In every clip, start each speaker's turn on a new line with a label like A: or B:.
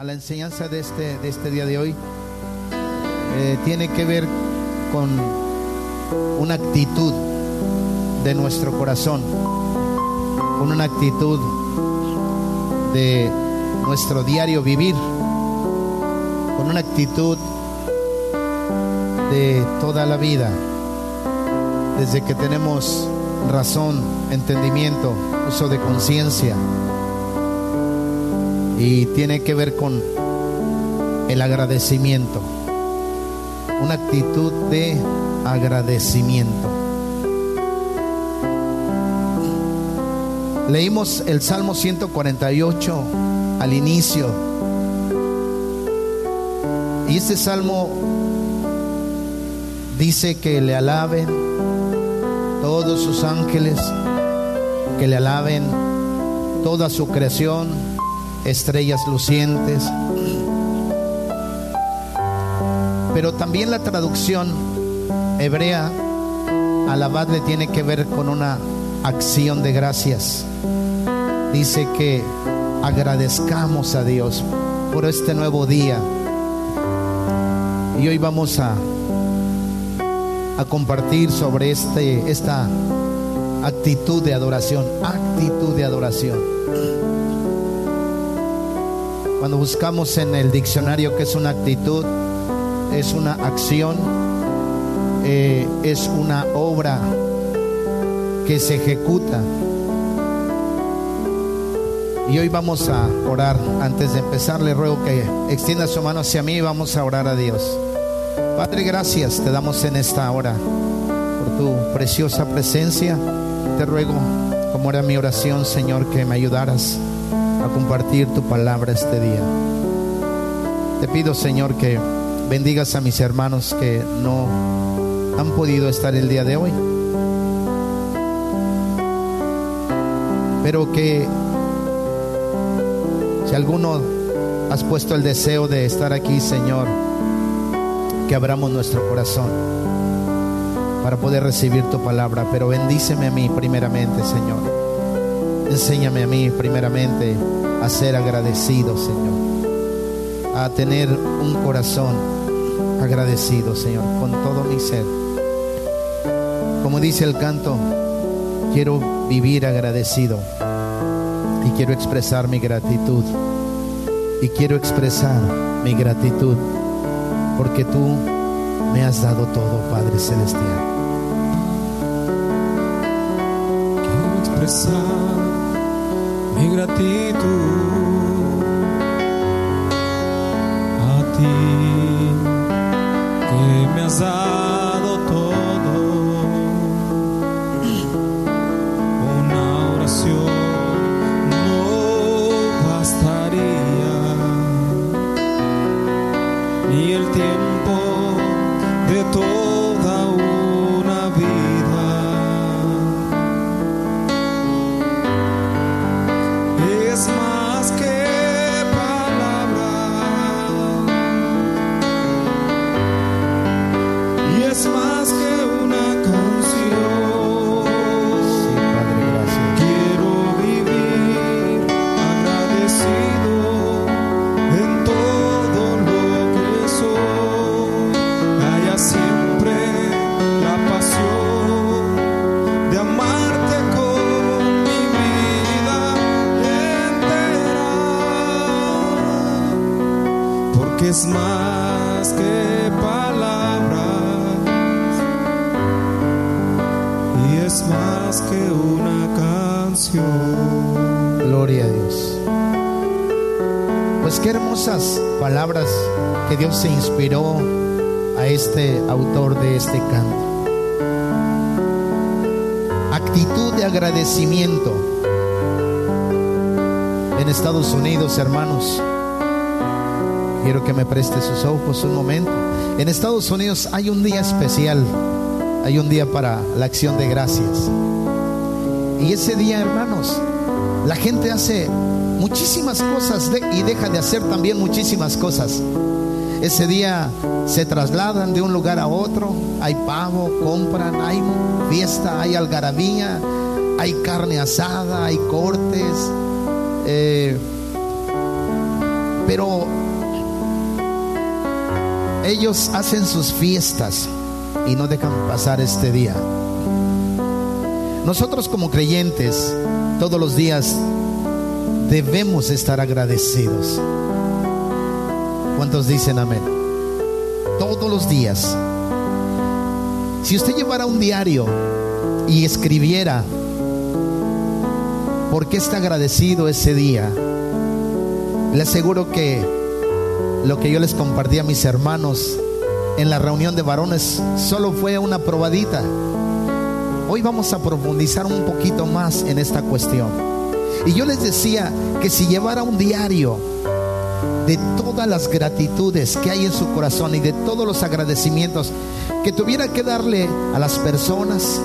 A: a la enseñanza de este, de este día de hoy eh, tiene que ver con una actitud de nuestro corazón, con una actitud de nuestro diario vivir, con una actitud de toda la vida, desde que tenemos razón, entendimiento, uso de conciencia, y tiene que ver con el agradecimiento, una actitud de agradecimiento. Leímos el Salmo 148 al inicio. Y este salmo dice que le alaben todos sus ángeles, que le alaben toda su creación, estrellas lucientes. Pero también la traducción hebrea, alabarle tiene que ver con una acción de gracias. Dice que agradezcamos a Dios por este nuevo día. Y hoy vamos a, a compartir sobre este, esta actitud de adoración, actitud de adoración. Cuando buscamos en el diccionario que es una actitud, es una acción, eh, es una obra que se ejecuta. Y hoy vamos a orar. Antes de empezar, le ruego que extienda su mano hacia mí y vamos a orar a Dios. Padre, gracias te damos en esta hora por tu preciosa presencia. Te ruego, como era mi oración, Señor, que me ayudaras a compartir tu palabra este día. Te pido, Señor, que bendigas a mis hermanos que no han podido estar el día de hoy. Pero que si alguno has puesto el deseo de estar aquí, Señor, que abramos nuestro corazón para poder recibir tu palabra. Pero bendíceme a mí primeramente, Señor. Enséñame a mí primeramente a ser agradecido, Señor. A tener un corazón agradecido, Señor, con todo mi ser. Como dice el canto, quiero vivir agradecido y quiero expresar mi gratitud. Y quiero expresar mi gratitud porque tú me has dado todo, Padre Celestial.
B: Quiero expresar mi gratitud. A ti que me has
A: agradecimiento. En Estados Unidos, hermanos, quiero que me preste sus ojos un momento. En Estados Unidos hay un día especial, hay un día para la acción de gracias. Y ese día, hermanos, la gente hace muchísimas cosas y deja de hacer también muchísimas cosas. Ese día se trasladan de un lugar a otro, hay pavo, compran, hay fiesta, hay algarabía, hay carne asada, hay cortes. eh, Pero ellos hacen sus fiestas y no dejan pasar este día. Nosotros como creyentes todos los días debemos estar agradecidos. ¿Cuántos dicen amén? Todos los días. Si usted llevara un diario y escribiera por qué está agradecido ese día, le aseguro que lo que yo les compartí a mis hermanos en la reunión de varones solo fue una probadita. Hoy vamos a profundizar un poquito más en esta cuestión. Y yo les decía que si llevara un diario de todas las gratitudes que hay en su corazón y de todos los agradecimientos que tuviera que darle a las personas,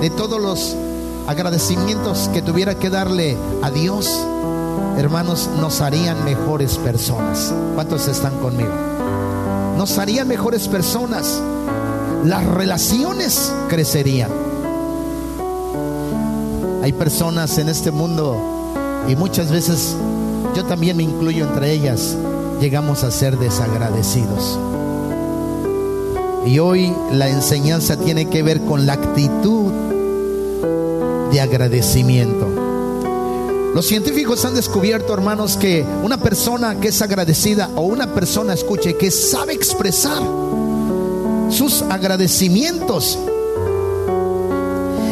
A: de todos los agradecimientos que tuviera que darle a Dios, hermanos, nos harían mejores personas. ¿Cuántos están conmigo? Nos harían mejores personas. Las relaciones crecerían. Hay personas en este mundo y muchas veces yo también me incluyo entre ellas, llegamos a ser desagradecidos. Y hoy la enseñanza tiene que ver con la actitud de agradecimiento. Los científicos han descubierto, hermanos, que una persona que es agradecida o una persona, escuche, que sabe expresar sus agradecimientos,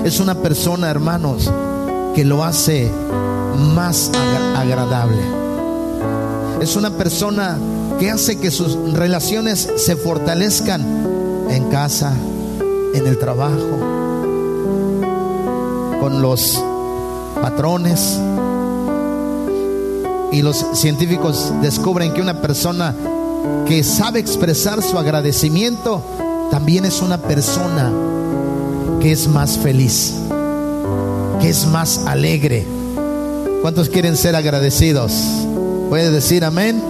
A: es una persona, hermanos, que lo hace más agradable. Es una persona que hace que sus relaciones se fortalezcan en casa, en el trabajo, con los patrones. Y los científicos descubren que una persona que sabe expresar su agradecimiento también es una persona que es más feliz, que es más alegre. ¿Cuántos quieren ser agradecidos? ¿Puede decir amén?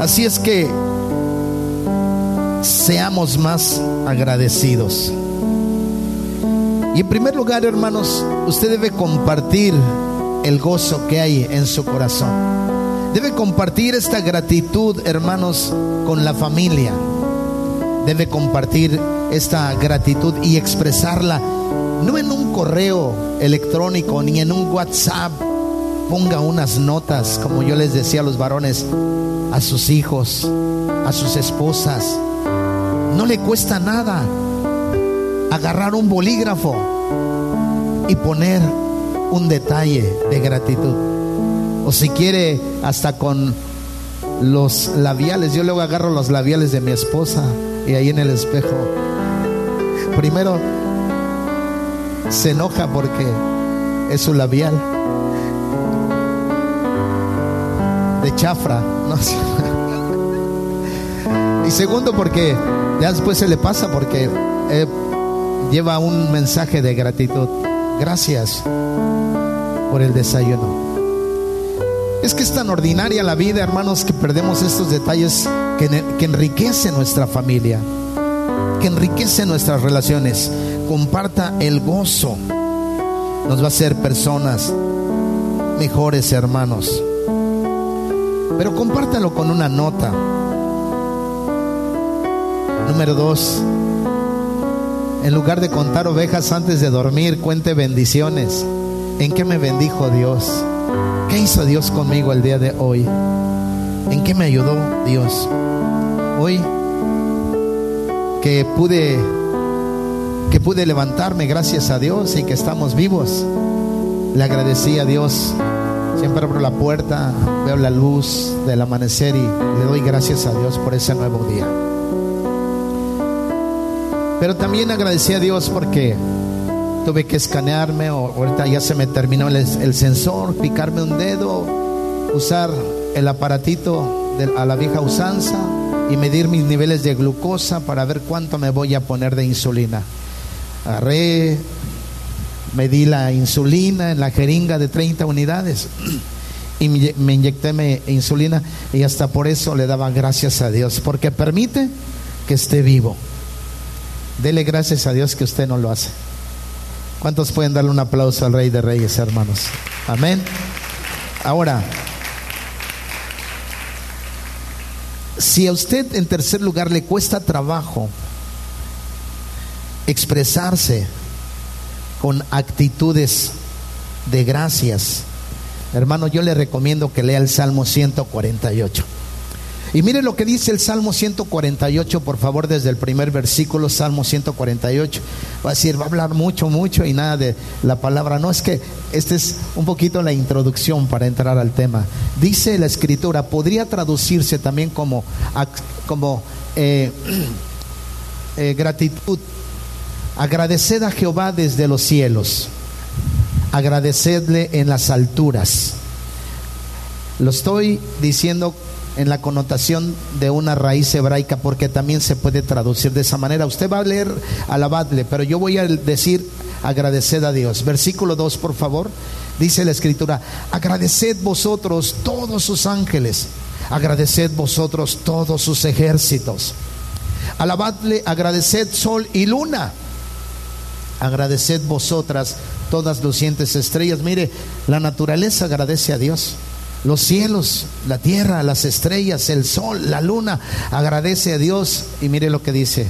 A: Así es que seamos más agradecidos. Y en primer lugar, hermanos, usted debe compartir el gozo que hay en su corazón. Debe compartir esta gratitud, hermanos, con la familia. Debe compartir esta gratitud y expresarla no en un correo electrónico ni en un WhatsApp. Ponga unas notas, como yo les decía a los varones, a sus hijos, a sus esposas. No le cuesta nada agarrar un bolígrafo y poner un detalle de gratitud. O si quiere, hasta con los labiales. Yo luego agarro los labiales de mi esposa y ahí en el espejo. Primero se enoja porque es su labial de chafra. Y segundo porque ya después se le pasa porque eh, lleva un mensaje de gratitud. Gracias por el desayuno. Es que es tan ordinaria la vida, hermanos, que perdemos estos detalles que, que enriquecen nuestra familia, que enriquecen nuestras relaciones. Comparta el gozo. Nos va a hacer personas mejores, hermanos. Pero compártalo con una nota. Número dos, en lugar de contar ovejas antes de dormir, cuente bendiciones. ¿En qué me bendijo Dios? ¿Qué hizo Dios conmigo el día de hoy? ¿En qué me ayudó Dios? Hoy que pude que pude levantarme gracias a Dios y que estamos vivos. Le agradecí a Dios. Siempre abro la puerta, veo la luz del amanecer y le doy gracias a Dios por ese nuevo día. Pero también agradecí a Dios porque tuve que escanearme, o ahorita ya se me terminó el, sensor, picarme un dedo, usar el aparatito de, a la vieja usanza y medir mis niveles de glucosa para ver cuánto me voy a poner de insulina. Agarré, medí la insulina en la jeringa de 30 unidades y me inyecté mi insulina y hasta por eso le daba gracias a Dios, porque permite que esté vivo. Dele gracias a Dios que usted no lo hace. ¿Cuántos pueden darle un aplauso al Rey de Reyes, hermanos? Amén. Ahora, si a usted en tercer lugar le cuesta trabajo expresarse con actitudes de gracias, hermano, yo le recomiendo que lea el Salmo 148. Y mire lo que dice el Salmo 148, por favor, desde el primer versículo, Salmo 148. Va a decir, va a hablar mucho, mucho y nada de la palabra. No, es que esta es un poquito la introducción para entrar al tema. Dice la escritura, podría traducirse también como, como eh, eh, gratitud. Agradeced a Jehová desde los cielos. Agradecedle en las alturas. Lo estoy diciendo en la connotación de una raíz hebraica porque también se puede traducir de esa manera. Usted va a leer alabadle, pero yo voy a decir agradeced a Dios. Versículo 2, por favor. Dice la escritura, agradeced vosotros todos sus ángeles, agradeced vosotros todos sus ejércitos. Alabadle, agradeced sol y luna. Agradeced vosotras todas lucientes estrellas. Mire, la naturaleza agradece a Dios. Los cielos, la tierra, las estrellas, el sol, la luna, agradece a Dios. Y mire lo que dice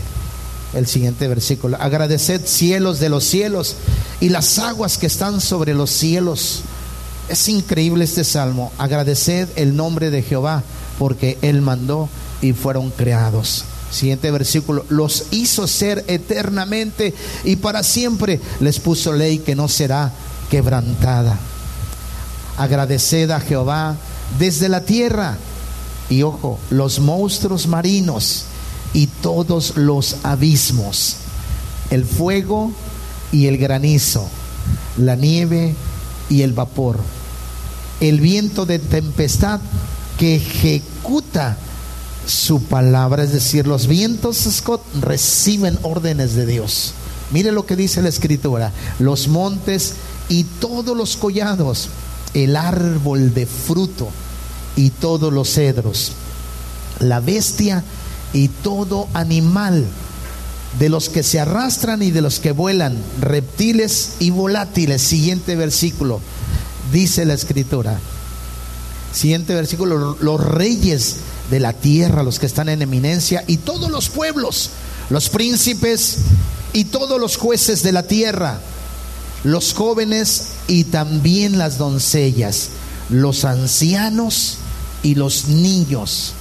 A: el siguiente versículo. Agradeced cielos de los cielos y las aguas que están sobre los cielos. Es increíble este salmo. Agradeced el nombre de Jehová porque Él mandó y fueron creados. Siguiente versículo, los hizo ser eternamente y para siempre les puso ley que no será quebrantada agradeced a Jehová desde la tierra. Y ojo, los monstruos marinos y todos los abismos, el fuego y el granizo, la nieve y el vapor, el viento de tempestad que ejecuta su palabra, es decir, los vientos, Scott, reciben órdenes de Dios. Mire lo que dice la escritura, los montes y todos los collados el árbol de fruto y todos los cedros, la bestia y todo animal, de los que se arrastran y de los que vuelan, reptiles y volátiles. Siguiente versículo, dice la escritura. Siguiente versículo, los reyes de la tierra, los que están en eminencia, y todos los pueblos, los príncipes y todos los jueces de la tierra los jóvenes y también las doncellas, los ancianos y los niños.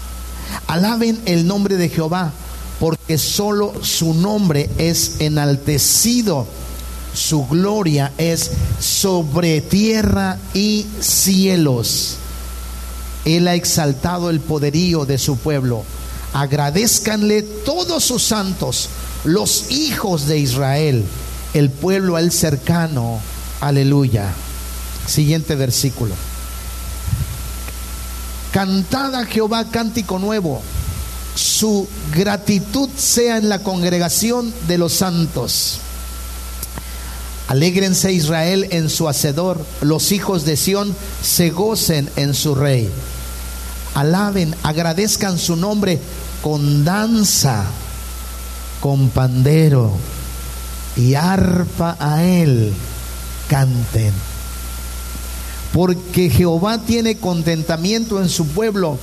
A: Alaben el nombre de Jehová, porque solo su nombre es enaltecido. Su gloria es sobre tierra y cielos. Él ha exaltado el poderío de su pueblo. Agradezcanle todos sus santos, los hijos de Israel el pueblo al cercano. Aleluya. Siguiente versículo. Cantad Jehová cántico nuevo. Su gratitud sea en la congregación de los santos. Alégrense Israel en su hacedor, los hijos de Sión se gocen en su rey. Alaben, agradezcan su nombre con danza, con pandero y arpa a él canten. Porque Jehová tiene contentamiento en su pueblo,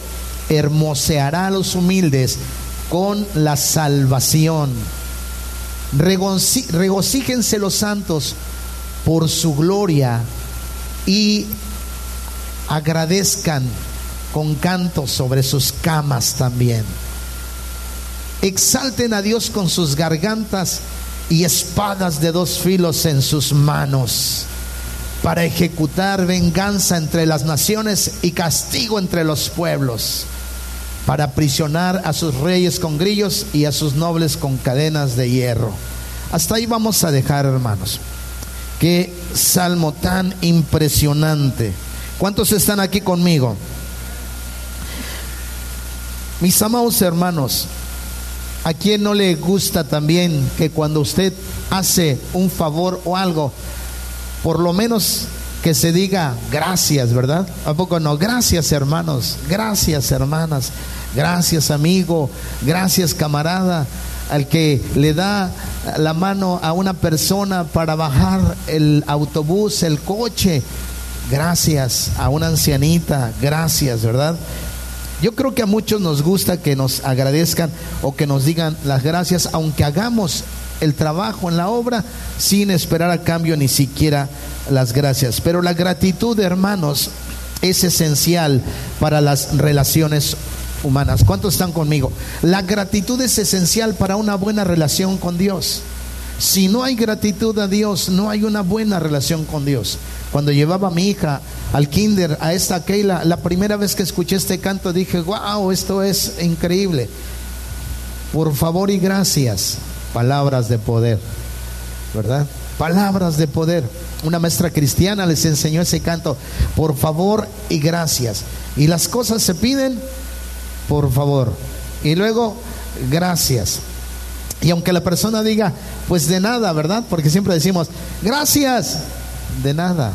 A: hermoseará a los humildes con la salvación. regocíjense los santos por su gloria y agradezcan con cantos sobre sus camas también. Exalten a Dios con sus gargantas y espadas de dos filos en sus manos para ejecutar venganza entre las naciones y castigo entre los pueblos, para aprisionar a sus reyes con grillos y a sus nobles con cadenas de hierro. Hasta ahí vamos a dejar, hermanos. Qué salmo tan impresionante. ¿Cuántos están aquí conmigo? Mis amados hermanos, ¿A quién no le gusta también que cuando usted hace un favor o algo, por lo menos que se diga gracias, ¿verdad? ¿A poco no? Gracias hermanos, gracias hermanas, gracias amigo, gracias camarada, al que le da la mano a una persona para bajar el autobús, el coche, gracias a una ancianita, gracias, ¿verdad? Yo creo que a muchos nos gusta que nos agradezcan o que nos digan las gracias, aunque hagamos el trabajo en la obra sin esperar a cambio ni siquiera las gracias. Pero la gratitud, hermanos, es esencial para las relaciones humanas. ¿Cuántos están conmigo? La gratitud es esencial para una buena relación con Dios. Si no hay gratitud a Dios, no hay una buena relación con Dios. Cuando llevaba a mi hija al kinder, a esta Keila, la primera vez que escuché este canto dije, wow, esto es increíble. Por favor y gracias, palabras de poder, ¿verdad? Palabras de poder. Una maestra cristiana les enseñó ese canto, por favor y gracias. Y las cosas se piden, por favor. Y luego, gracias. Y aunque la persona diga, pues de nada, ¿verdad? Porque siempre decimos, gracias, de nada.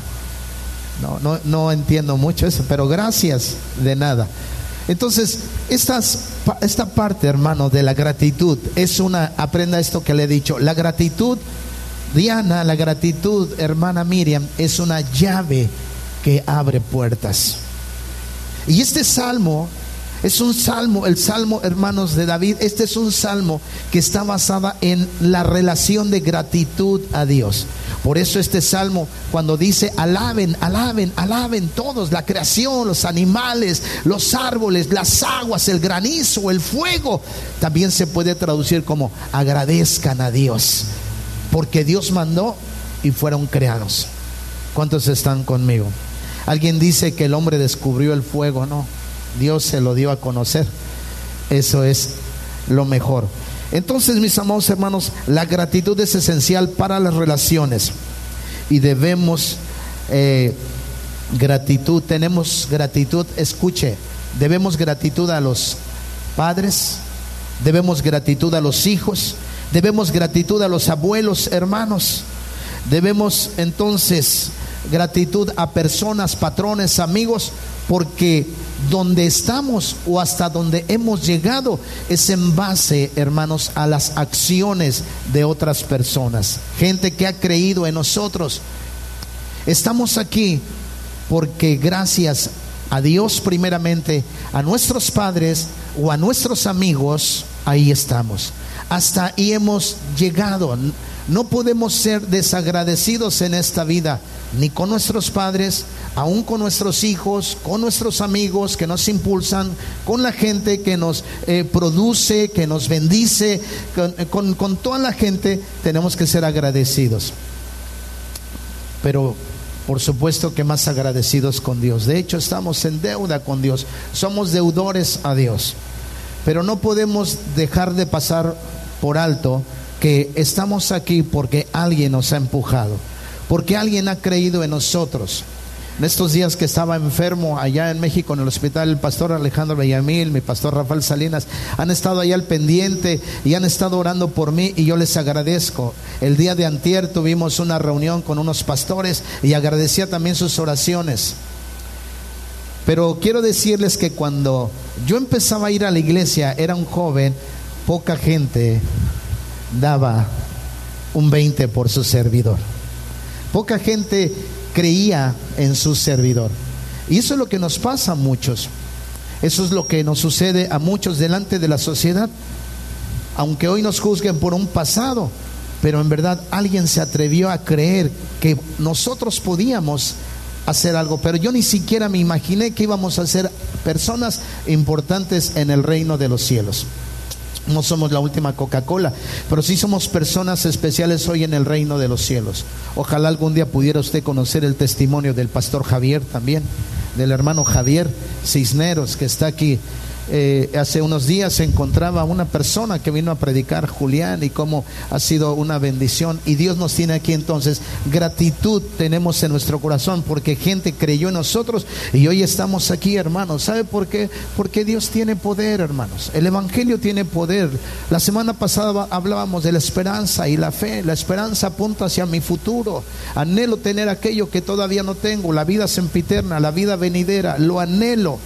A: No, no, no entiendo mucho eso, pero gracias, de nada. Entonces, esta parte, hermano, de la gratitud es una, aprenda esto que le he dicho, la gratitud, Diana, la gratitud, hermana Miriam, es una llave que abre puertas. Y este salmo es un salmo, el salmo, hermanos de David, este es un salmo que está basada en la relación de gratitud a Dios. Por eso este salmo, cuando dice, alaben, alaben, alaben todos, la creación, los animales, los árboles, las aguas, el granizo, el fuego, también se puede traducir como agradezcan a Dios, porque Dios mandó y fueron creados. ¿Cuántos están conmigo? Alguien dice que el hombre descubrió el fuego, no. Dios se lo dio a conocer. Eso es lo mejor. Entonces, mis amados hermanos, la gratitud es esencial para las relaciones y debemos eh, gratitud, tenemos gratitud, escuche, debemos gratitud a los padres, debemos gratitud a los hijos, debemos gratitud a los abuelos, hermanos, debemos entonces gratitud a personas, patrones, amigos, porque donde estamos o hasta donde hemos llegado es en base, hermanos, a las acciones de otras personas, gente que ha creído en nosotros. Estamos aquí porque gracias a Dios primeramente, a nuestros padres o a nuestros amigos, ahí estamos. Hasta ahí hemos llegado. No podemos ser desagradecidos en esta vida, ni con nuestros padres, aún con nuestros hijos, con nuestros amigos que nos impulsan, con la gente que nos eh, produce, que nos bendice, con, con toda la gente tenemos que ser agradecidos. Pero por supuesto que más agradecidos con Dios. De hecho, estamos en deuda con Dios. Somos deudores a Dios. Pero no podemos dejar de pasar por alto que estamos aquí porque alguien nos ha empujado, porque alguien ha creído en nosotros. En estos días que estaba enfermo allá en México, en el hospital, el pastor Alejandro Bellamil, mi pastor Rafael Salinas, han estado allá al pendiente y han estado orando por mí y yo les agradezco. El día de antier tuvimos una reunión con unos pastores y agradecía también sus oraciones. Pero quiero decirles que cuando yo empezaba a ir a la iglesia, era un joven, poca gente daba un 20 por su servidor. Poca gente creía en su servidor. Y eso es lo que nos pasa a muchos. Eso es lo que nos sucede a muchos delante de la sociedad. Aunque hoy nos juzguen por un pasado, pero en verdad alguien se atrevió a creer que nosotros podíamos hacer algo, pero yo ni siquiera me imaginé que íbamos a ser personas importantes en el reino de los cielos. No somos la última Coca-Cola, pero sí somos personas especiales hoy en el reino de los cielos. Ojalá algún día pudiera usted conocer el testimonio del pastor Javier también, del hermano Javier Cisneros, que está aquí eh, hace unos días se encontraba una persona que vino a predicar Julián y cómo ha sido una bendición. Y Dios nos tiene aquí entonces. Gratitud tenemos en nuestro corazón porque gente creyó en nosotros y hoy estamos aquí, hermanos. ¿Sabe por qué? Porque Dios tiene poder, hermanos. El Evangelio tiene poder. La semana pasada hablábamos de la esperanza y la fe. La esperanza apunta hacia mi futuro. Anhelo tener aquello que todavía no tengo, la vida sempiterna, la vida venidera. Lo anhelo.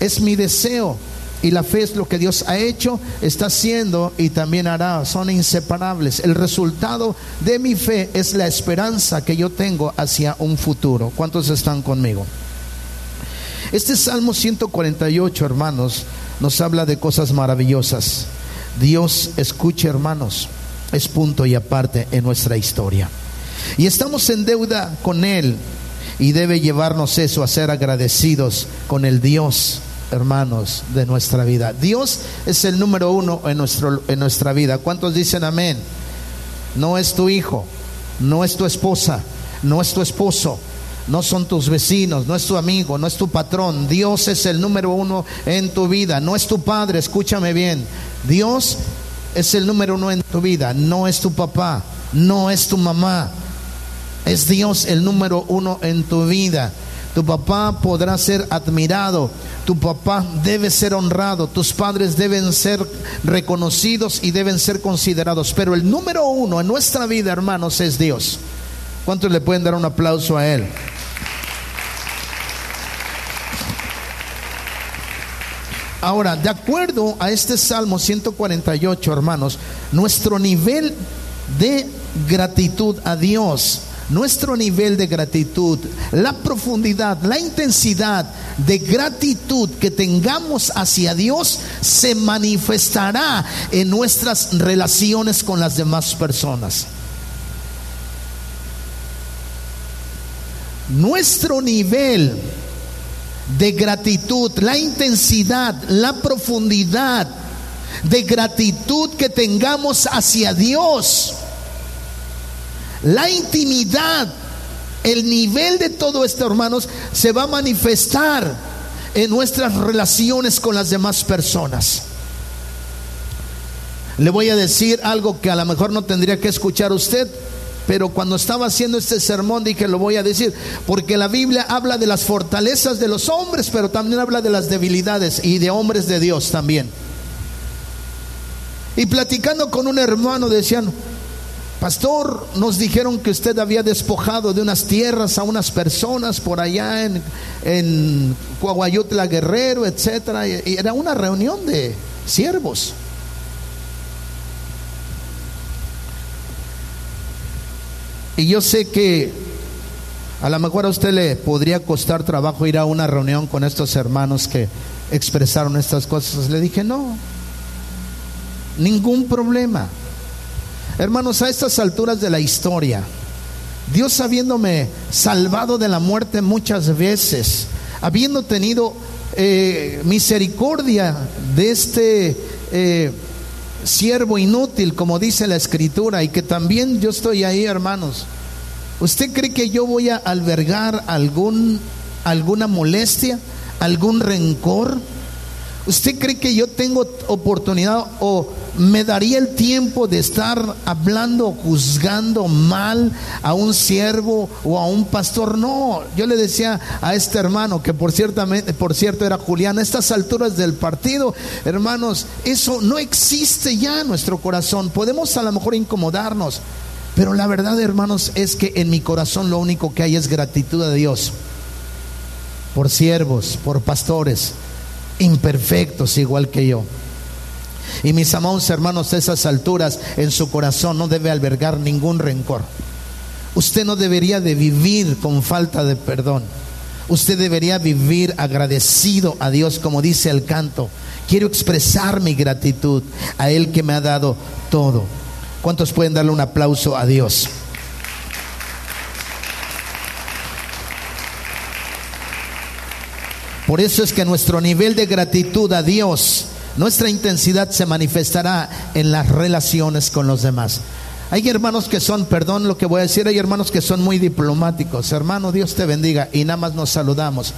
A: Es mi deseo y la fe es lo que Dios ha hecho, está haciendo y también hará. Son inseparables. El resultado de mi fe es la esperanza que yo tengo hacia un futuro. ¿Cuántos están conmigo? Este Salmo 148, hermanos, nos habla de cosas maravillosas. Dios, escuche, hermanos, es punto y aparte en nuestra historia. Y estamos en deuda con Él y debe llevarnos eso a ser agradecidos con el Dios, hermanos, de nuestra vida. Dios es el número uno en, nuestro, en nuestra vida. ¿Cuántos dicen amén? No es tu hijo, no es tu esposa, no es tu esposo, no son tus vecinos, no es tu amigo, no es tu patrón. Dios es el número uno en tu vida, no es tu padre, escúchame bien. Dios es el número uno en tu vida, no es tu papá, no es tu mamá. Es Dios el número uno en tu vida. Tu papá podrá ser admirado, tu papá debe ser honrado, tus padres deben ser reconocidos y deben ser considerados. Pero el número uno en nuestra vida, hermanos, es Dios. ¿Cuántos le pueden dar un aplauso a Él? Ahora, de acuerdo a este Salmo 148, hermanos, nuestro nivel de gratitud a Dios, nuestro nivel de gratitud, la profundidad, la intensidad de gratitud que tengamos hacia Dios se manifestará en nuestras relaciones con las demás personas. Nuestro nivel de gratitud, la intensidad, la profundidad de gratitud que tengamos hacia Dios, la intimidad, el nivel de todo esto, hermanos, se va a manifestar en nuestras relaciones con las demás personas. Le voy a decir algo que a lo mejor no tendría que escuchar usted, pero cuando estaba haciendo este sermón dije, lo voy a decir, porque la Biblia habla de las fortalezas de los hombres, pero también habla de las debilidades y de hombres de Dios también. Y platicando con un hermano decían, pastor, nos dijeron que usted había despojado de unas tierras a unas personas por allá en, en Coahuayutla Guerrero, etcétera, y era una reunión de siervos. Y yo sé que a lo mejor a usted le podría costar trabajo ir a una reunión con estos hermanos que expresaron estas cosas. Le dije, no, ningún problema. Hermanos, a estas alturas de la historia, Dios habiéndome salvado de la muerte muchas veces, habiendo tenido eh, misericordia de este... Eh, siervo inútil, como dice la escritura, y que también yo estoy ahí, hermanos. ¿Usted cree que yo voy a albergar algún, alguna molestia, algún rencor? ¿Usted cree que yo tengo oportunidad o me daría el tiempo de estar hablando o juzgando mal a un siervo o a un pastor? No, yo le decía a este hermano que por, cierto era Julián, a estas alturas del partido, hermanos, eso no existe ya en nuestro corazón. Podemos a lo mejor incomodarnos, pero la verdad, hermanos, es que en mi corazón lo único que hay es gratitud a Dios por siervos, por pastores imperfectos igual que yo. Y mis amados hermanos, a esas alturas en su corazón no debe albergar ningún rencor. Usted no debería de vivir con falta de perdón. Usted debería vivir agradecido a Dios como dice el canto. Quiero expresar mi gratitud a Él que me ha dado todo. ¿Cuántos pueden darle un aplauso a Dios? Por eso es que nuestro nivel de gratitud a Dios, nuestra intensidad se manifestará en las relaciones con los demás. Hay hermanos que son, perdón lo que voy a decir, hay hermanos que son muy diplomáticos. Hermano, Dios te bendiga y nada más nos saludamos.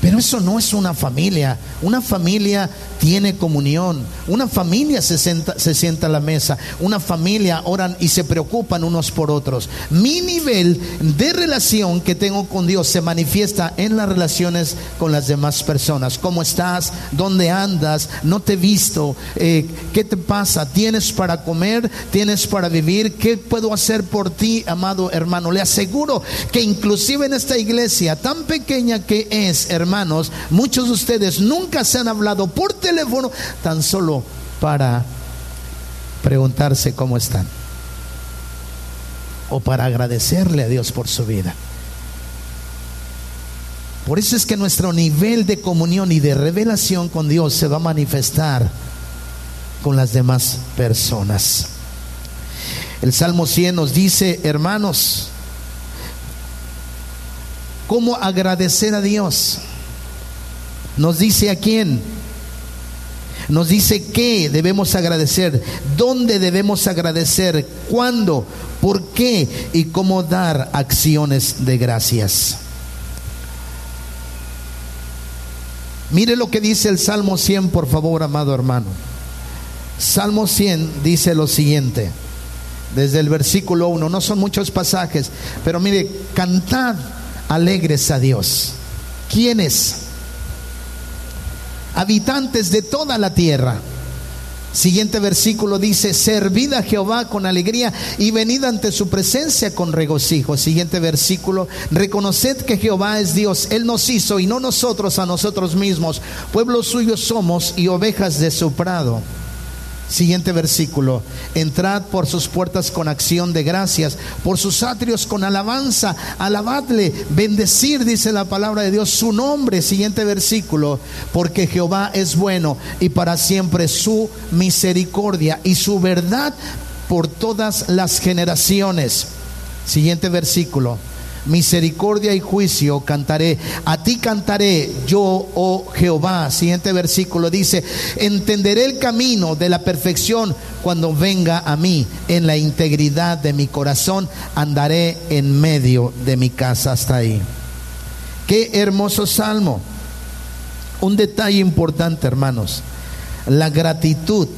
A: Pero eso no es una familia. Una familia tiene comunión. Una familia se, se sienta a la mesa. Una familia oran y se preocupan unos por otros. Mi nivel de relación que tengo con Dios se manifiesta en las relaciones con las demás personas. ¿Cómo estás? ¿Dónde andas? ¿No te he visto? Eh, ¿Qué te pasa? ¿Tienes para comer? ¿Tienes para vivir? ¿Qué puedo hacer por ti, amado hermano? Le aseguro que inclusive en esta iglesia tan pequeña que es, hermano, hermanos, muchos de ustedes nunca se han hablado por teléfono tan solo para preguntarse cómo están o para agradecerle a Dios por su vida. Por eso es que nuestro nivel de comunión y de revelación con Dios se va a manifestar con las demás personas. El Salmo 100 nos dice, hermanos, ¿cómo agradecer a Dios? Nos dice a quién. Nos dice qué debemos agradecer, dónde debemos agradecer, cuándo, por qué y cómo dar acciones de gracias. Mire lo que dice el Salmo 100, por favor, amado hermano. Salmo 100 dice lo siguiente, desde el versículo 1, no son muchos pasajes, pero mire, cantad alegres a Dios. ¿Quiénes? Habitantes de toda la tierra. Siguiente versículo dice, servid a Jehová con alegría y venid ante su presencia con regocijo. Siguiente versículo, reconoced que Jehová es Dios, Él nos hizo y no nosotros a nosotros mismos. Pueblo suyo somos y ovejas de su prado. Siguiente versículo. Entrad por sus puertas con acción de gracias, por sus atrios con alabanza. Alabadle, bendecir, dice la palabra de Dios, su nombre. Siguiente versículo. Porque Jehová es bueno y para siempre su misericordia y su verdad por todas las generaciones. Siguiente versículo misericordia y juicio cantaré. A ti cantaré yo, oh Jehová. Siguiente versículo dice, entenderé el camino de la perfección cuando venga a mí. En la integridad de mi corazón andaré en medio de mi casa. Hasta ahí. Qué hermoso salmo. Un detalle importante, hermanos. La gratitud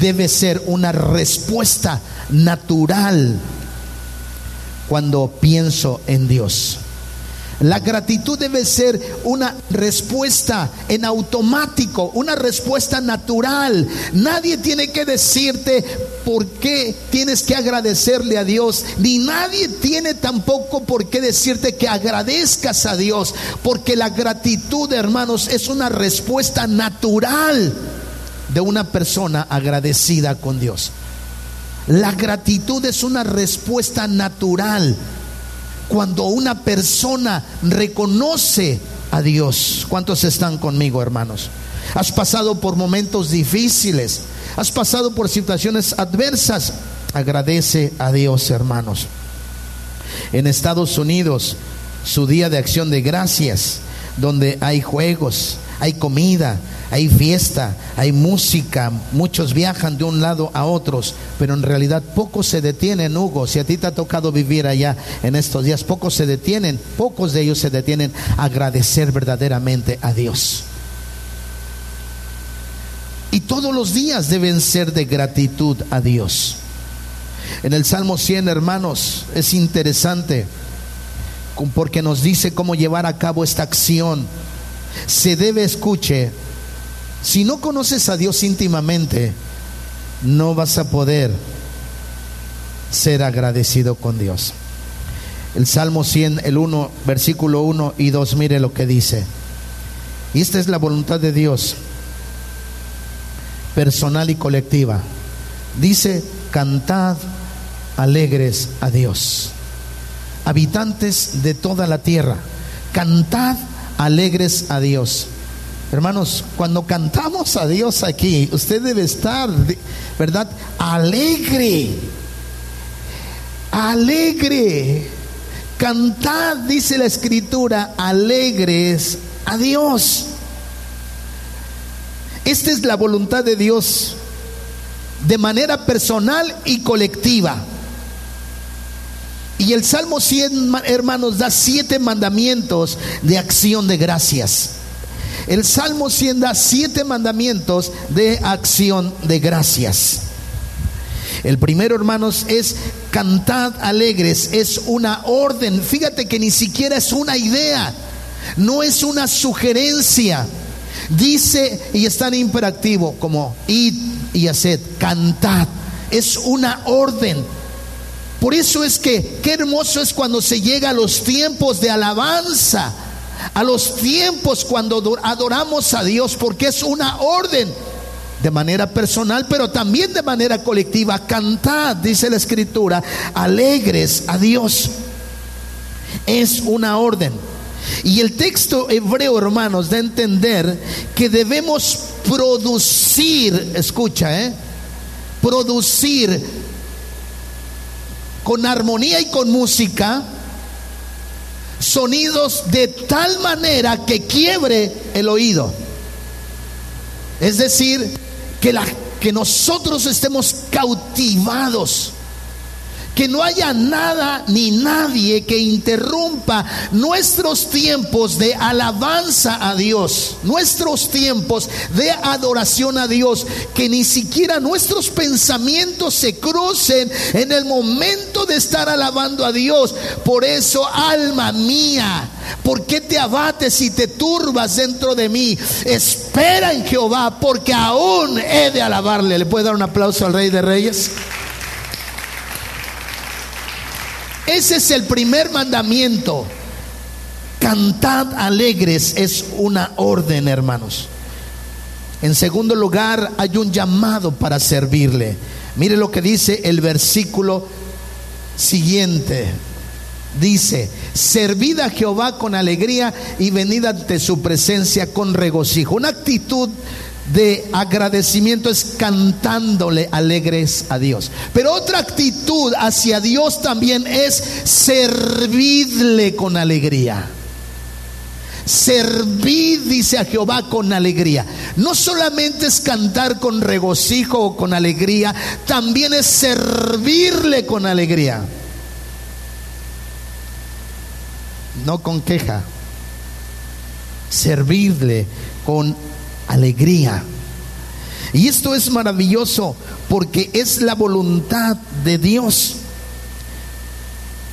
A: debe ser una respuesta natural cuando pienso en Dios. La gratitud debe ser una respuesta en automático, una respuesta natural. Nadie tiene que decirte por qué tienes que agradecerle a Dios, ni nadie tiene tampoco por qué decirte que agradezcas a Dios, porque la gratitud, hermanos, es una respuesta natural de una persona agradecida con Dios. La gratitud es una respuesta natural cuando una persona reconoce a Dios. ¿Cuántos están conmigo, hermanos? Has pasado por momentos difíciles, has pasado por situaciones adversas. Agradece a Dios, hermanos. En Estados Unidos, su día de acción de gracias, donde hay juegos, hay comida, hay fiesta, hay música, muchos viajan de un lado a otros, pero en realidad pocos se detienen, Hugo, si a ti te ha tocado vivir allá en estos días, pocos se detienen, pocos de ellos se detienen a agradecer verdaderamente a Dios. Y todos los días deben ser de gratitud a Dios. En el Salmo 100, hermanos, es interesante porque nos dice cómo llevar a cabo esta acción. Se debe, escuche, si no conoces a Dios íntimamente, no vas a poder ser agradecido con Dios. El Salmo 100, el 1, versículo 1 y 2, mire lo que dice. Y esta es la voluntad de Dios, personal y colectiva. Dice, cantad alegres a Dios. Habitantes de toda la tierra, cantad alegres a Dios. Hermanos, cuando cantamos a Dios aquí, usted debe estar, ¿verdad? Alegre. Alegre. Cantad, dice la escritura, alegres a Dios. Esta es la voluntad de Dios de manera personal y colectiva. Y el Salmo 100, hermanos, da siete mandamientos de acción de gracias. El Salmo 100 da siete mandamientos de acción de gracias. El primero, hermanos, es cantad alegres, es una orden. Fíjate que ni siquiera es una idea, no es una sugerencia. Dice y está en imperativo como id y haced, cantad. Es una orden. Por eso es que qué hermoso es cuando se llega a los tiempos de alabanza a los tiempos cuando adoramos a Dios, porque es una orden de manera personal, pero también de manera colectiva. Cantad, dice la escritura, alegres a Dios. Es una orden. Y el texto hebreo, hermanos, da a entender que debemos producir, escucha, ¿eh? producir con armonía y con música sonidos de tal manera que quiebre el oído. Es decir, que, la, que nosotros estemos cautivados que no haya nada ni nadie que interrumpa nuestros tiempos de alabanza a Dios, nuestros tiempos de adoración a Dios, que ni siquiera nuestros pensamientos se crucen en el momento de estar alabando a Dios. Por eso, alma mía, ¿por qué te abates y te turbas dentro de mí? Espera en Jehová, porque aún he de alabarle. ¿Le puede dar un aplauso al Rey de Reyes? Ese es el primer mandamiento. Cantad alegres es una orden, hermanos. En segundo lugar, hay un llamado para servirle. Mire lo que dice el versículo siguiente. Dice, servid a Jehová con alegría y venid ante su presencia con regocijo. Una actitud de agradecimiento es cantándole alegres a Dios. Pero otra actitud hacia Dios también es servirle con alegría. Servid, dice a Jehová, con alegría. No solamente es cantar con regocijo o con alegría, también es servirle con alegría. No con queja. Servirle con alegría. Y esto es maravilloso porque es la voluntad de Dios.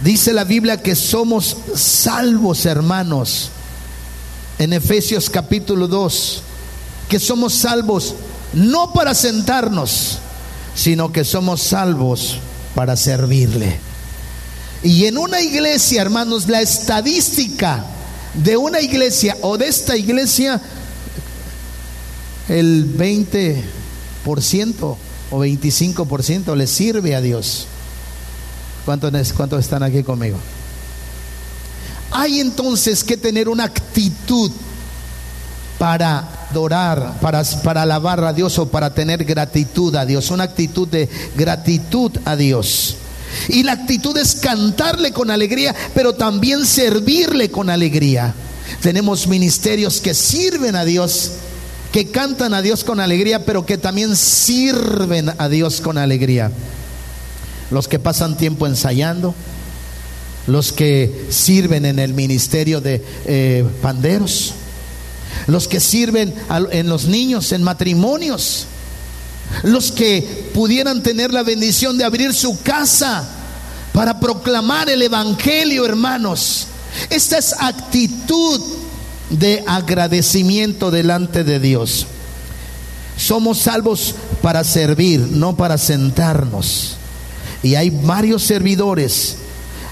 A: Dice la Biblia que somos salvos, hermanos, en Efesios capítulo 2, que somos salvos no para sentarnos, sino que somos salvos para servirle. Y en una iglesia, hermanos, la estadística de una iglesia o de esta iglesia el 20% o 25% le sirve a Dios. ¿Cuántos, ¿Cuántos están aquí conmigo? Hay entonces que tener una actitud para adorar, para, para alabar a Dios o para tener gratitud a Dios, una actitud de gratitud a Dios. Y la actitud es cantarle con alegría, pero también servirle con alegría. Tenemos ministerios que sirven a Dios que cantan a Dios con alegría, pero que también sirven a Dios con alegría. Los que pasan tiempo ensayando, los que sirven en el ministerio de eh, panderos, los que sirven en los niños, en matrimonios, los que pudieran tener la bendición de abrir su casa para proclamar el Evangelio, hermanos. Esta es actitud de agradecimiento delante de Dios. Somos salvos para servir, no para sentarnos. Y hay varios servidores.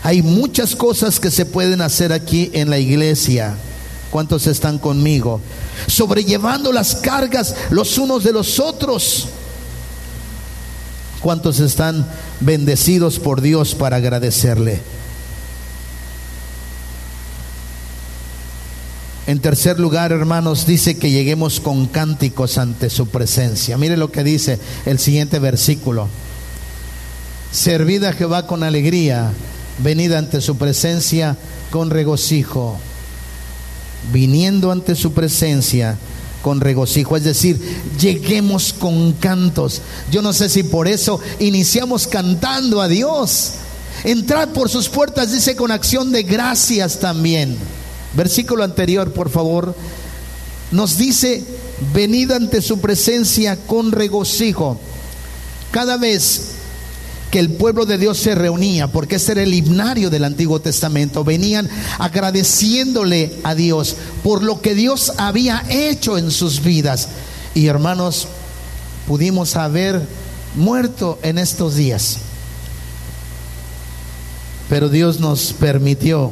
A: Hay muchas cosas que se pueden hacer aquí en la iglesia. ¿Cuántos están conmigo? Sobrellevando las cargas los unos de los otros. ¿Cuántos están bendecidos por Dios para agradecerle? En tercer lugar, hermanos, dice que lleguemos con cánticos ante su presencia. Mire lo que dice el siguiente versículo. Servid a Jehová con alegría, venid ante su presencia con regocijo. Viniendo ante su presencia con regocijo, es decir, lleguemos con cantos. Yo no sé si por eso iniciamos cantando a Dios. Entrad por sus puertas, dice, con acción de gracias también. Versículo anterior, por favor. Nos dice, venid ante su presencia con regocijo. Cada vez que el pueblo de Dios se reunía, porque ese era el himnario del Antiguo Testamento, venían agradeciéndole a Dios por lo que Dios había hecho en sus vidas. Y hermanos, pudimos haber muerto en estos días. Pero Dios nos permitió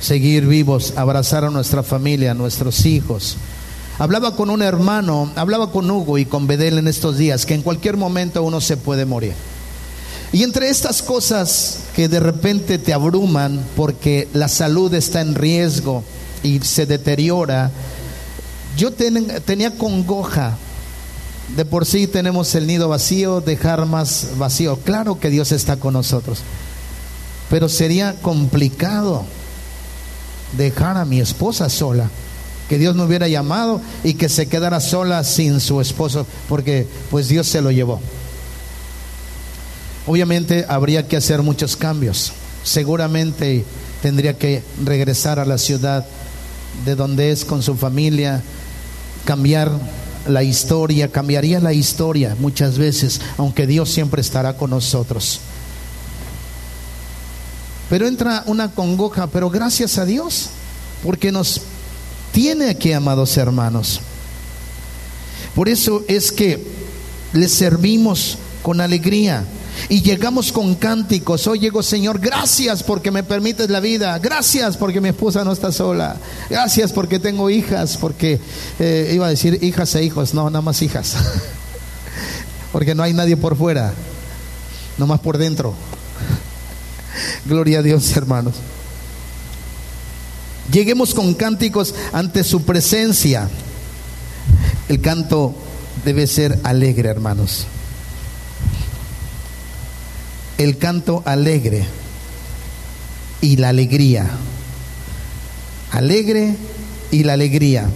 A: seguir vivos, abrazar a nuestra familia, a nuestros hijos. Hablaba con un hermano, hablaba con Hugo y con Bedel en estos días, que en cualquier momento uno se puede morir. Y entre estas cosas que de repente te abruman porque la salud está en riesgo, y se deteriora, yo tenía congoja. De por sí tenemos el nido vacío, dejar más vacío. Claro que Dios está con nosotros, pero sería complicado dejar a mi esposa sola que Dios me hubiera llamado y que se quedara sola sin su esposo, porque pues Dios se lo llevó. Obviamente habría que hacer muchos cambios. Seguramente tendría que regresar a la ciudad de donde es con su familia, cambiar la historia, cambiaría la historia muchas veces, aunque Dios siempre estará con nosotros. Pero entra una congoja, pero gracias a Dios, porque nos tiene aquí, amados hermanos. Por eso es que le servimos con alegría y llegamos con cánticos. Hoy llego, Señor, gracias porque me permites la vida. Gracias porque mi esposa no está sola. Gracias porque tengo hijas. Porque eh, iba a decir hijas e hijos. No, nada más hijas. porque no hay nadie por fuera. Nomás por dentro. Gloria a Dios, hermanos. Lleguemos con cánticos ante su presencia. El canto debe ser alegre, hermanos. El canto alegre y la alegría. Alegre y la alegría.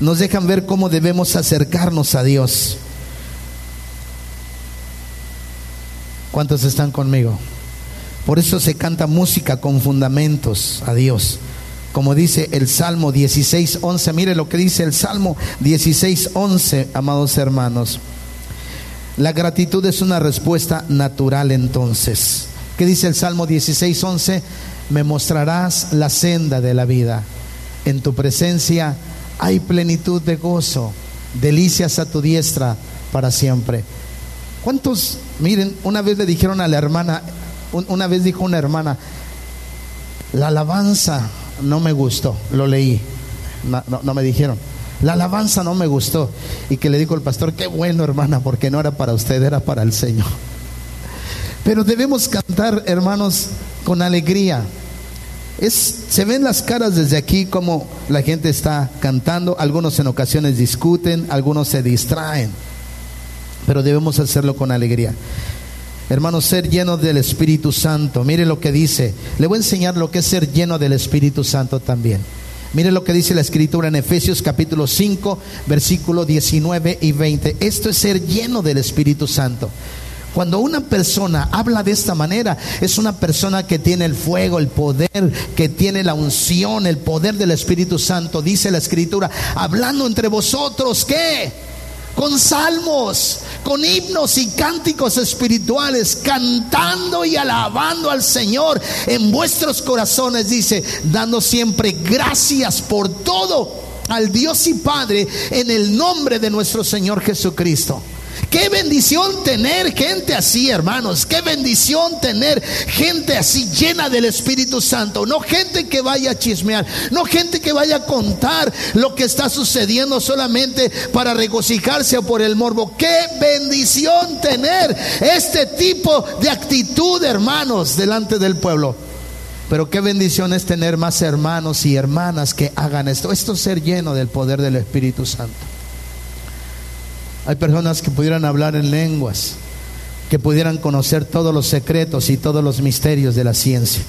A: Nos dejan ver cómo debemos acercarnos a Dios. ¿Cuántos están conmigo? Por eso se canta música con fundamentos a Dios como dice el Salmo 16.11. Mire lo que dice el Salmo 16.11, amados hermanos. La gratitud es una respuesta natural entonces. ¿Qué dice el Salmo 16.11? Me mostrarás la senda de la vida. En tu presencia hay plenitud de gozo, delicias a tu diestra para siempre. ¿Cuántos, miren, una vez le dijeron a la hermana, una vez dijo una hermana, la alabanza no me gustó, lo leí, no, me dijeron. La alabanza no me gustó. Y que le dijo el pastor, qué bueno hermana, porque no era para usted, era para el Señor. Pero debemos cantar, hermanos, con alegría. Es, se ven las caras desde aquí como la gente está cantando. Algunos en ocasiones discuten, algunos se distraen. Pero debemos hacerlo con alegría. Hermanos, ser lleno del Espíritu Santo. Mire lo que dice. Le voy a enseñar lo que es ser lleno del Espíritu Santo también. Mire lo que dice la escritura en Efesios capítulo 5, versículo 19 y 20. Esto es ser lleno del Espíritu Santo. Cuando una persona habla de esta manera, es una persona que tiene el fuego, el poder, que tiene la unción, el poder del Espíritu Santo. Dice la escritura, hablando entre vosotros, ¿qué? Con salmos, con himnos y cánticos espirituales, cantando y alabando al Señor en vuestros corazones, dice, dando siempre gracias por todo al Dios y Padre en el nombre de nuestro Señor Jesucristo. Qué bendición tener gente así, hermanos. Qué bendición tener gente así llena del Espíritu Santo. No gente que vaya a chismear. No gente que vaya a contar lo que está sucediendo solamente para regocijarse o por el morbo. Qué bendición tener este tipo de actitud, hermanos, delante del pueblo. Pero qué bendición es tener más hermanos y hermanas que hagan esto. Esto es ser lleno del poder del Espíritu Santo. Hay personas que pudieran hablar en lenguas, que pudieran conocer todos los secretos y todos los misterios de la ciencia,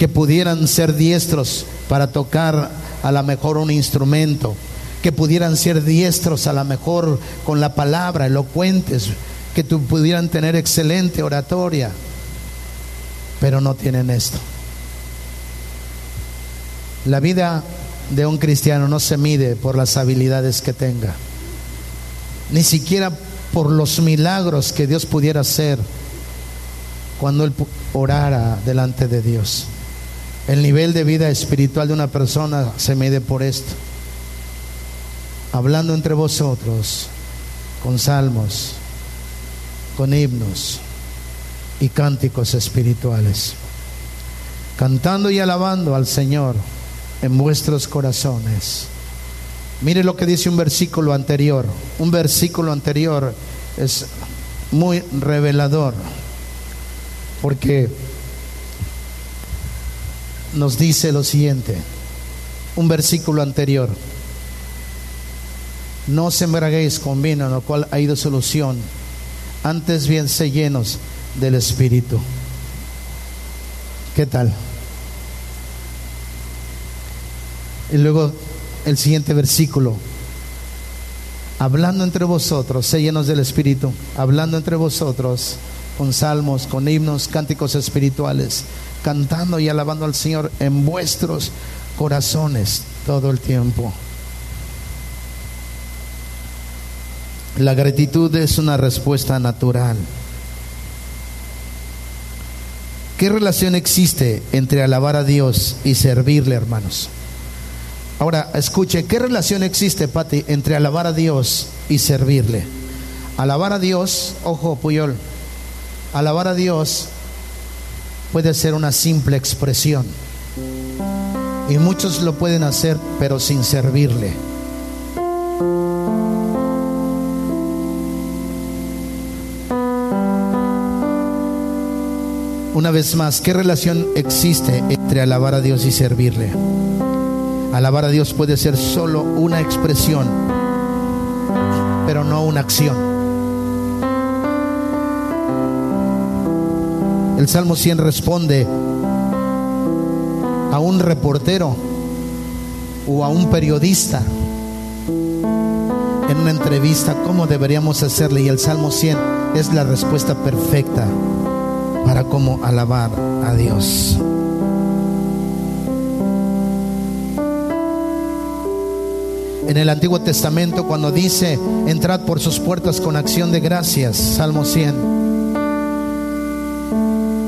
A: que pudieran ser diestros para tocar a lo mejor un instrumento, que pudieran ser diestros a lo mejor con la palabra, elocuentes, que pudieran tener excelente oratoria, pero no tienen esto. La vida de un cristiano no se mide por las habilidades que tenga ni siquiera por los milagros que Dios pudiera hacer cuando Él orara delante de Dios. El nivel de vida espiritual de una persona se mide por esto. Hablando entre vosotros con salmos, con himnos y cánticos espirituales. Cantando y alabando al Señor en vuestros corazones Mire lo que dice un versículo anterior. Un versículo anterior es muy revelador. Porque nos dice lo siguiente. un versículo anterior. No se embraguéis con vino, en lo cual ha ido solución. Antes bien se llenos del Espíritu. ¿Qué tal? Y luego el siguiente versículo. Hablando entre vosotros, se llenos del Espíritu, hablando entre vosotros con salmos, con himnos, cánticos espirituales, cantando y alabando al Señor en vuestros corazones todo el tiempo. La gratitud es una respuesta natural. ¿Qué relación existe entre alabar a Dios y servirle, hermanos? Ahora, escuche, ¿qué relación existe, Pati, entre alabar a Dios y servirle? Alabar a Dios, ojo, Puyol, alabar a Dios puede ser una simple expresión. Y muchos lo pueden hacer, pero sin servirle. Una vez más, ¿qué relación existe entre alabar a Dios y servirle? Alabar a Dios puede ser solo una expresión, pero no una acción. El Salmo 100 responde a un reportero o a un periodista en una entrevista cómo deberíamos hacerle y el Salmo 100 es la respuesta perfecta para cómo alabar a Dios. En el Antiguo Testamento cuando dice, entrad por sus puertas con acción de gracias, Salmo 100.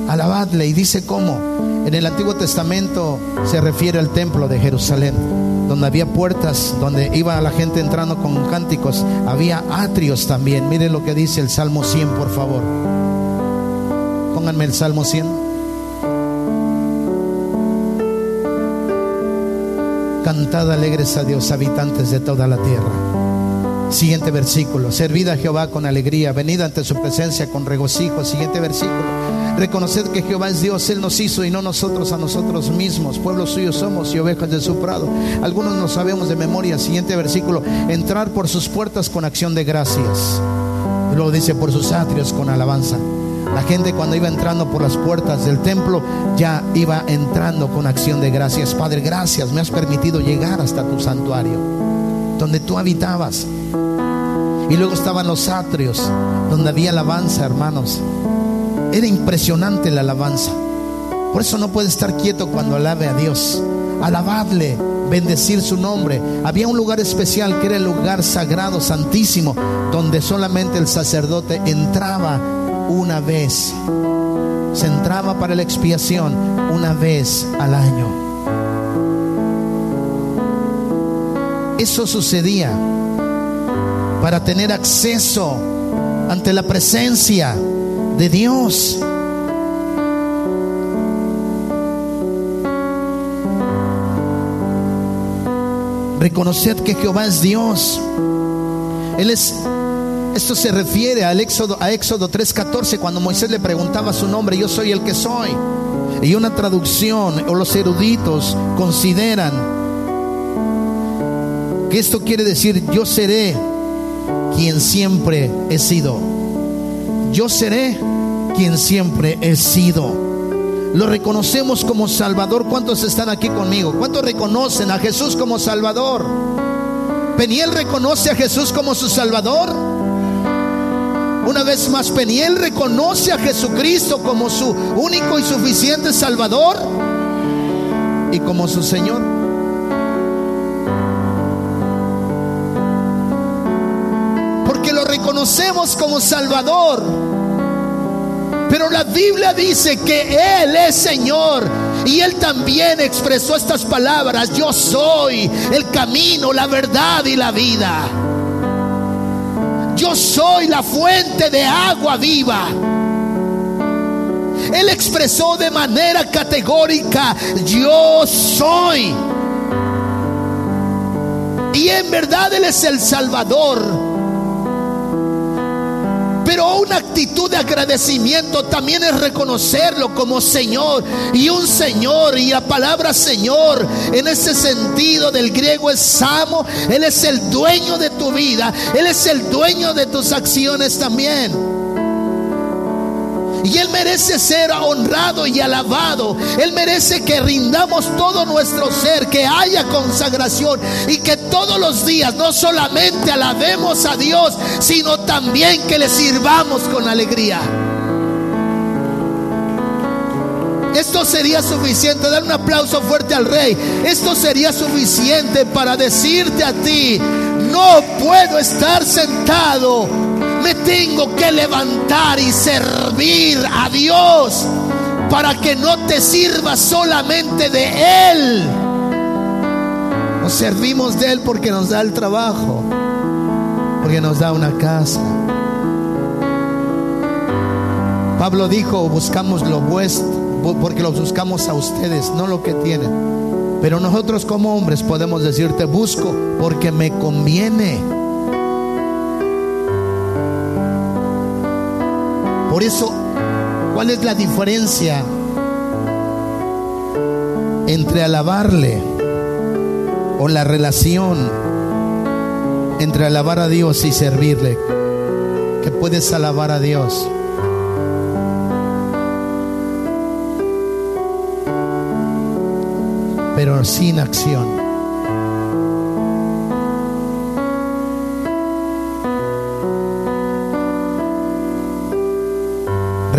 A: Alabadle y dice cómo. En el Antiguo Testamento se refiere al templo de Jerusalén, donde había puertas, donde iba la gente entrando con cánticos, había atrios también. Miren lo que dice el Salmo 100, por favor. Pónganme el Salmo 100. Cantad alegres a Dios, habitantes de toda la tierra. Siguiente versículo. Servid a Jehová con alegría, venid ante su presencia con regocijo. Siguiente versículo. Reconoced que Jehová es Dios, Él nos hizo y no nosotros a nosotros mismos. Pueblo suyo somos y ovejas de su prado. Algunos no sabemos de memoria. Siguiente versículo. Entrar por sus puertas con acción de gracias. Y luego dice por sus atrios con alabanza. La gente cuando iba entrando por las puertas del templo ya iba entrando con acción de gracias. Padre, gracias, me has permitido llegar hasta tu santuario, donde tú habitabas. Y luego estaban los atrios, donde había alabanza, hermanos. Era impresionante la alabanza. Por eso no puede estar quieto cuando alabe a Dios. Alabadle, bendecir su nombre. Había un lugar especial que era el lugar sagrado, santísimo, donde solamente el sacerdote entraba una vez. Se entraba para la expiación una vez al año. Eso sucedía para tener acceso ante la presencia de Dios. Reconoced que Jehová es Dios. Él es esto se refiere al Éxodo, a Éxodo 3:14 cuando Moisés le preguntaba su nombre, yo soy el que soy. Y una traducción o los eruditos consideran que esto quiere decir yo seré quien siempre he sido. Yo seré quien siempre he sido. Lo reconocemos como Salvador. ¿Cuántos están aquí conmigo? ¿Cuántos reconocen a Jesús como Salvador? ¿Peniel reconoce a Jesús como su Salvador? Una vez más, Peniel reconoce a Jesucristo como su único y suficiente Salvador y como su Señor. Porque lo reconocemos como Salvador. Pero la Biblia dice que Él es Señor. Y Él también expresó estas palabras. Yo soy el camino, la verdad y la vida. Yo soy la fuente de agua viva. Él expresó de manera categórica, yo soy. Y en verdad Él es el Salvador. Pero una actitud de agradecimiento también es reconocerlo como Señor. Y un Señor, y la palabra Señor en ese sentido del griego es Samo. Él es el dueño de tu vida. Él es el dueño de tus acciones también. Y Él merece ser honrado y alabado. Él merece que rindamos todo nuestro ser, que haya consagración y que todos los días no solamente alabemos a Dios, sino también que le sirvamos con alegría. Esto sería suficiente, dar un aplauso fuerte al rey. Esto sería suficiente para decirte a ti, no puedo estar sentado me tengo que levantar y servir a Dios para que no te sirva solamente de Él. Nos servimos de Él porque nos da el trabajo, porque nos da una casa. Pablo dijo, buscamos lo vuestro, porque lo buscamos a ustedes, no lo que tienen. Pero nosotros como hombres podemos decirte, busco porque me conviene. Por eso, ¿cuál es la diferencia entre alabarle o la relación entre alabar a Dios y servirle? Que puedes alabar a Dios. pero sin acción.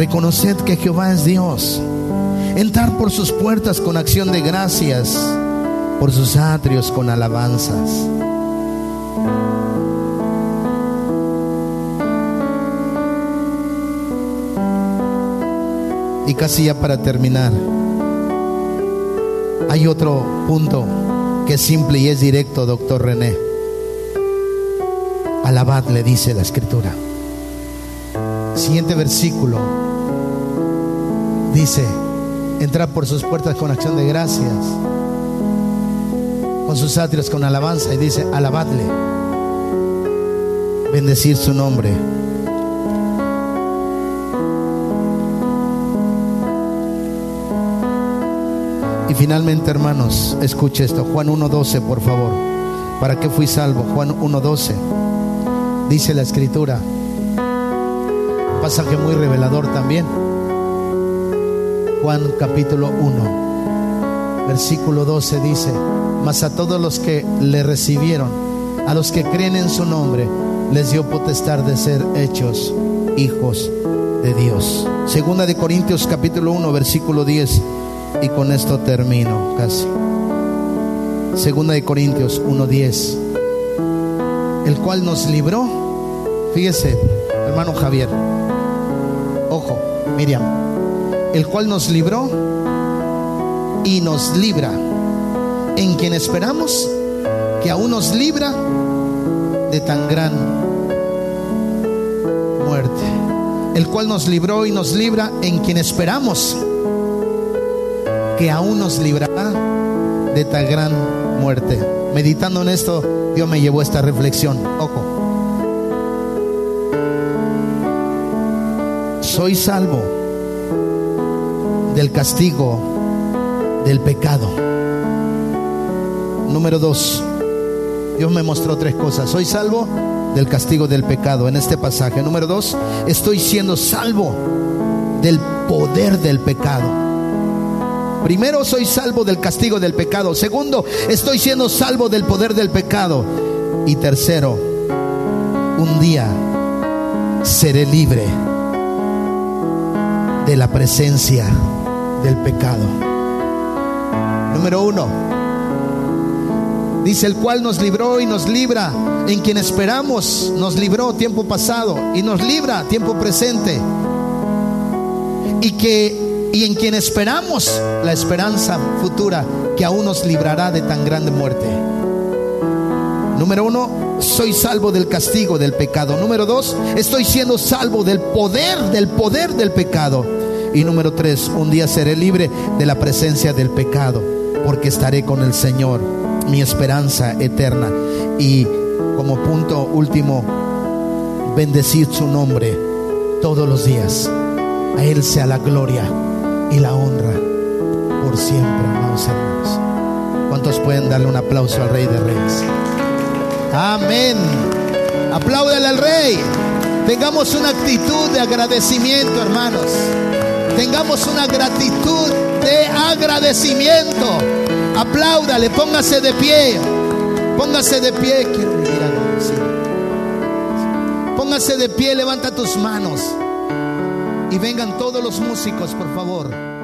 A: Reconoced que Jehová es Dios. Entrar por sus puertas con acción de gracias, por sus atrios con alabanzas. Y casi ya para terminar, hay otro punto que es simple y es directo, doctor René. Alabad, le dice la escritura. Siguiente versículo dice, entrar por sus puertas con acción de gracias, con sus atrios con alabanza y dice, alabadle, bendecir su nombre. Y finalmente, hermanos, escuche esto, Juan 1.12, por favor. ¿Para qué fui salvo? Juan 1.12. Dice la escritura. pasaje muy revelador también. Juan capítulo 1, versículo 12 dice, mas a todos los que le recibieron, a los que creen en su nombre, les dio potestad de ser hechos hijos de Dios. Segunda de Corintios capítulo 1, versículo 10, y con esto termino casi. Segunda de Corintios 1, 10, el cual nos libró, fíjese, hermano Javier, ojo, Miriam el cual nos libró y nos libra, en quien esperamos que aún nos libra de tan gran muerte. El cual nos libró y nos libra, en quien esperamos que aún nos librará de tan gran muerte. Meditando en esto, Dios me llevó a esta reflexión. Ojo. Soy salvo del castigo del pecado. Número dos, Dios me mostró tres cosas. Soy salvo del castigo del pecado en este pasaje. Número dos, estoy siendo salvo del poder del pecado. Primero, soy salvo del castigo del pecado. Segundo, estoy siendo salvo del poder del pecado. Y tercero, un día seré libre de la presencia del pecado. Número uno, dice el cual nos libró y nos libra, en quien esperamos, nos libró tiempo pasado y nos libra tiempo presente. Y que y en quien esperamos la esperanza futura que aún nos librará de tan grande muerte. Número uno, soy salvo del castigo del pecado. Número dos, estoy siendo salvo del poder, del poder del pecado. Y número tres, un día seré libre de la presencia del pecado, porque estaré con el Señor, mi esperanza eterna. Y como punto último, bendecir su nombre todos los días. A Él sea la gloria y la honra por siempre, amados hermanos. ¿Cuántos pueden darle un aplauso al Rey de Reyes? Amén. Apláudale al Rey. Tengamos una actitud de agradecimiento, hermanos. Tengamos una gratitud de agradecimiento. Apláudale, póngase de pie. Póngase de pie. Póngase de pie, levanta tus manos. Y vengan todos los músicos, por favor.